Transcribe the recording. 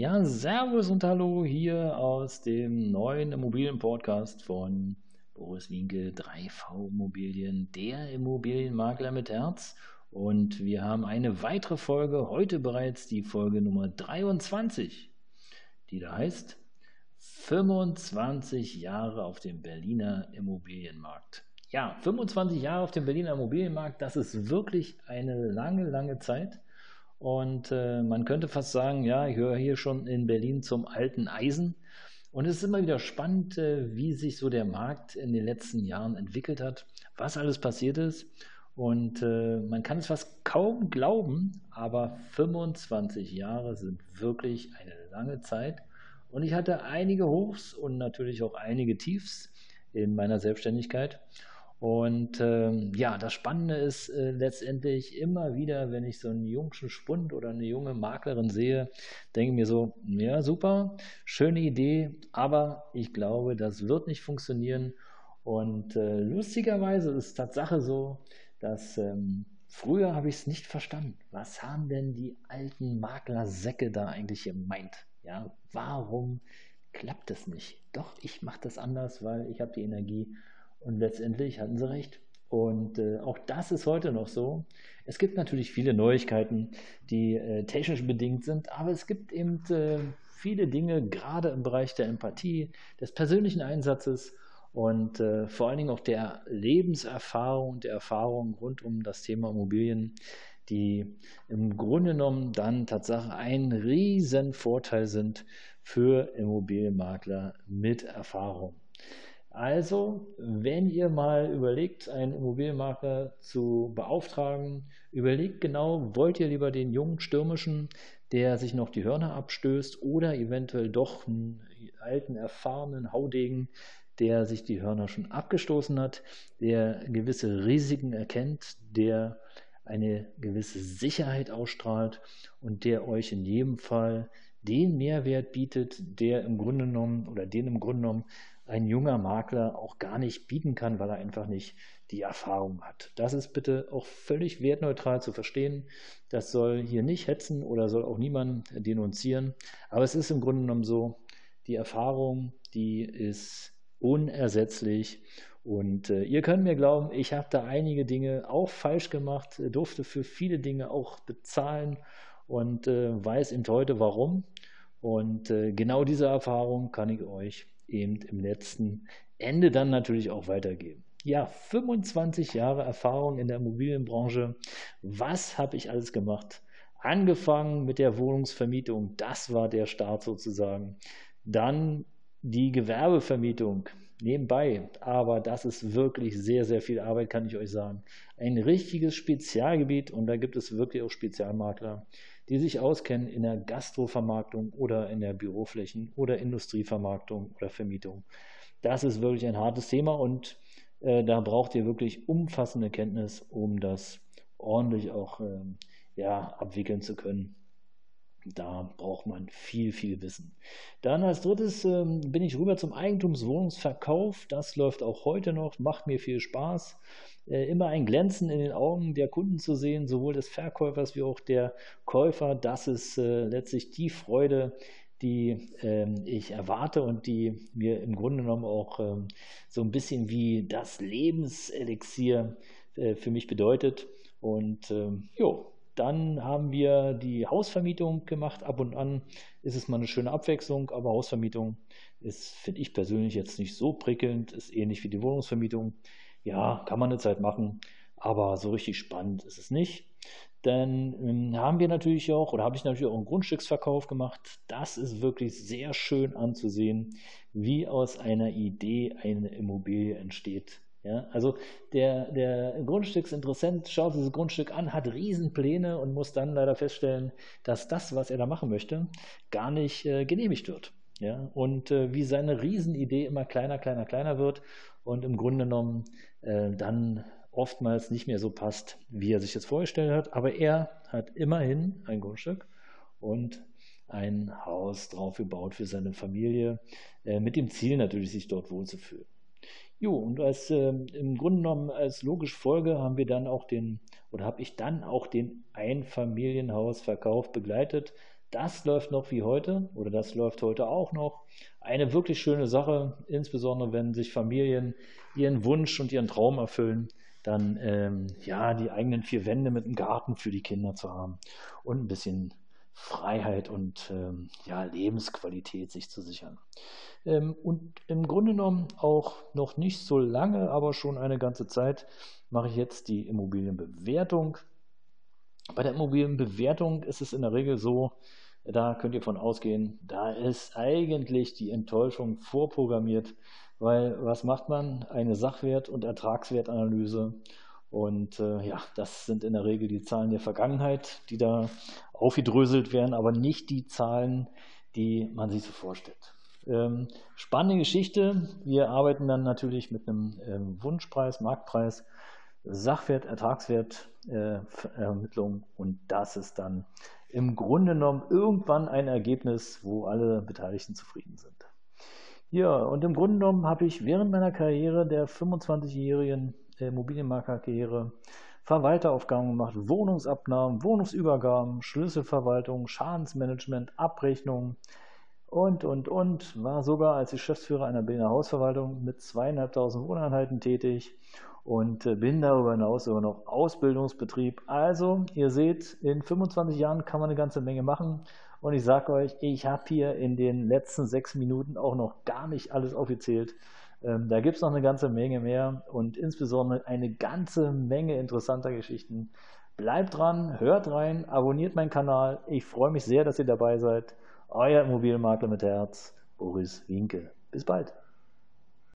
Ja, Servus und Hallo hier aus dem neuen Immobilienpodcast von Boris Winke, 3V Immobilien, der Immobilienmakler mit Herz. Und wir haben eine weitere Folge, heute bereits die Folge Nummer 23, die da heißt 25 Jahre auf dem Berliner Immobilienmarkt. Ja, 25 Jahre auf dem Berliner Immobilienmarkt, das ist wirklich eine lange, lange Zeit. Und äh, man könnte fast sagen, ja, ich höre hier schon in Berlin zum alten Eisen. Und es ist immer wieder spannend, äh, wie sich so der Markt in den letzten Jahren entwickelt hat, was alles passiert ist. Und äh, man kann es fast kaum glauben, aber 25 Jahre sind wirklich eine lange Zeit. Und ich hatte einige Hochs und natürlich auch einige Tiefs in meiner Selbstständigkeit. Und ähm, ja, das Spannende ist äh, letztendlich immer wieder, wenn ich so einen jungen Spund oder eine junge Maklerin sehe, denke ich mir so, ja, super, schöne Idee, aber ich glaube, das wird nicht funktionieren. Und äh, lustigerweise ist Tatsache so, dass ähm, früher habe ich es nicht verstanden. Was haben denn die alten Maklersäcke da eigentlich gemeint? Ja, warum klappt es nicht? Doch, ich mache das anders, weil ich habe die Energie und letztendlich hatten sie recht. Und äh, auch das ist heute noch so. Es gibt natürlich viele Neuigkeiten, die äh, technisch bedingt sind, aber es gibt eben äh, viele Dinge, gerade im Bereich der Empathie, des persönlichen Einsatzes und äh, vor allen Dingen auch der Lebenserfahrung der Erfahrung rund um das Thema Immobilien, die im Grunde genommen dann tatsächlich ein riesen Vorteil sind für Immobilienmakler mit Erfahrung. Also, wenn ihr mal überlegt, einen Immobilienmakler zu beauftragen, überlegt genau, wollt ihr lieber den jungen Stürmischen, der sich noch die Hörner abstößt, oder eventuell doch einen alten, erfahrenen Haudegen, der sich die Hörner schon abgestoßen hat, der gewisse Risiken erkennt, der eine gewisse Sicherheit ausstrahlt und der euch in jedem Fall den Mehrwert bietet, der im Grunde genommen oder den im Grunde genommen ein junger Makler auch gar nicht bieten kann, weil er einfach nicht die Erfahrung hat. Das ist bitte auch völlig wertneutral zu verstehen. Das soll hier nicht hetzen oder soll auch niemand denunzieren. Aber es ist im Grunde genommen so, die Erfahrung, die ist unersetzlich. Und äh, ihr könnt mir glauben, ich habe da einige Dinge auch falsch gemacht, durfte für viele Dinge auch bezahlen und äh, weiß eben heute warum. Und äh, genau diese Erfahrung kann ich euch eben im letzten Ende dann natürlich auch weitergeben. Ja, 25 Jahre Erfahrung in der Immobilienbranche. Was habe ich alles gemacht? Angefangen mit der Wohnungsvermietung, das war der Start sozusagen. Dann die Gewerbevermietung nebenbei, aber das ist wirklich sehr, sehr viel Arbeit, kann ich euch sagen. Ein richtiges Spezialgebiet und da gibt es wirklich auch Spezialmakler, die sich auskennen in der Gastrovermarktung oder in der Büroflächen- oder Industrievermarktung oder Vermietung. Das ist wirklich ein hartes Thema und äh, da braucht ihr wirklich umfassende Kenntnis, um das ordentlich auch äh, ja, abwickeln zu können. Da braucht man viel, viel Wissen. Dann als drittes ähm, bin ich rüber zum Eigentumswohnungsverkauf. Das läuft auch heute noch, macht mir viel Spaß. Äh, immer ein Glänzen in den Augen der Kunden zu sehen, sowohl des Verkäufers wie auch der Käufer. Das ist äh, letztlich die Freude, die ähm, ich erwarte und die mir im Grunde genommen auch ähm, so ein bisschen wie das Lebenselixier äh, für mich bedeutet. Und ähm, jo, dann haben wir die Hausvermietung gemacht. Ab und an ist es mal eine schöne Abwechslung, aber Hausvermietung ist, finde ich persönlich jetzt nicht so prickelnd, ist ähnlich wie die Wohnungsvermietung. Ja, kann man eine Zeit machen, aber so richtig spannend ist es nicht. Dann ähm, haben wir natürlich auch, oder habe ich natürlich auch einen Grundstücksverkauf gemacht. Das ist wirklich sehr schön anzusehen, wie aus einer Idee eine Immobilie entsteht. Ja, also der, der Grundstücksinteressent schaut dieses Grundstück an, hat Riesenpläne und muss dann leider feststellen, dass das, was er da machen möchte, gar nicht äh, genehmigt wird. Ja, und äh, wie seine Riesenidee immer kleiner, kleiner, kleiner wird und im Grunde genommen äh, dann oftmals nicht mehr so passt, wie er sich das vorgestellt hat. Aber er hat immerhin ein Grundstück und ein Haus drauf gebaut für seine Familie, äh, mit dem Ziel natürlich, sich dort wohlzufühlen. Jo, und als äh, im Grunde genommen als logische Folge haben wir dann auch den, oder habe ich dann auch den Einfamilienhausverkauf begleitet. Das läuft noch wie heute, oder das läuft heute auch noch. Eine wirklich schöne Sache, insbesondere wenn sich Familien ihren Wunsch und ihren Traum erfüllen, dann ähm, ja die eigenen vier Wände mit einem Garten für die Kinder zu haben und ein bisschen Freiheit und ähm, ja, Lebensqualität sich zu sichern. Ähm, und im Grunde genommen auch noch nicht so lange, aber schon eine ganze Zeit mache ich jetzt die Immobilienbewertung. Bei der Immobilienbewertung ist es in der Regel so, da könnt ihr von ausgehen, da ist eigentlich die Enttäuschung vorprogrammiert, weil was macht man? Eine Sachwert- und Ertragswertanalyse. Und äh, ja, das sind in der Regel die Zahlen der Vergangenheit, die da aufgedröselt werden, aber nicht die Zahlen, die man sich so vorstellt. Ähm, spannende Geschichte. Wir arbeiten dann natürlich mit einem ähm, Wunschpreis, Marktpreis, Sachwert, Ertragswert, äh, Ermittlung und das ist dann im Grunde genommen irgendwann ein Ergebnis, wo alle Beteiligten zufrieden sind. Ja, und im Grunde genommen habe ich während meiner Karriere, der 25-jährigen Immobilienmaklerkarriere, Verwalteraufgaben gemacht, Wohnungsabnahmen, Wohnungsübergaben, Schlüsselverwaltung, Schadensmanagement, Abrechnung und, und, und. War sogar als Geschäftsführer einer Berliner Hausverwaltung mit zweieinhalbtausend Wohneinheiten tätig und äh, bin darüber hinaus sogar noch Ausbildungsbetrieb. Also, ihr seht, in 25 Jahren kann man eine ganze Menge machen. Und ich sage euch, ich habe hier in den letzten sechs Minuten auch noch gar nicht alles aufgezählt. Ähm, da gibt es noch eine ganze Menge mehr und insbesondere eine ganze Menge interessanter Geschichten. Bleibt dran, hört rein, abonniert meinen Kanal. Ich freue mich sehr, dass ihr dabei seid. Euer Immobilienmakler mit Herz, Boris Winke. Bis bald.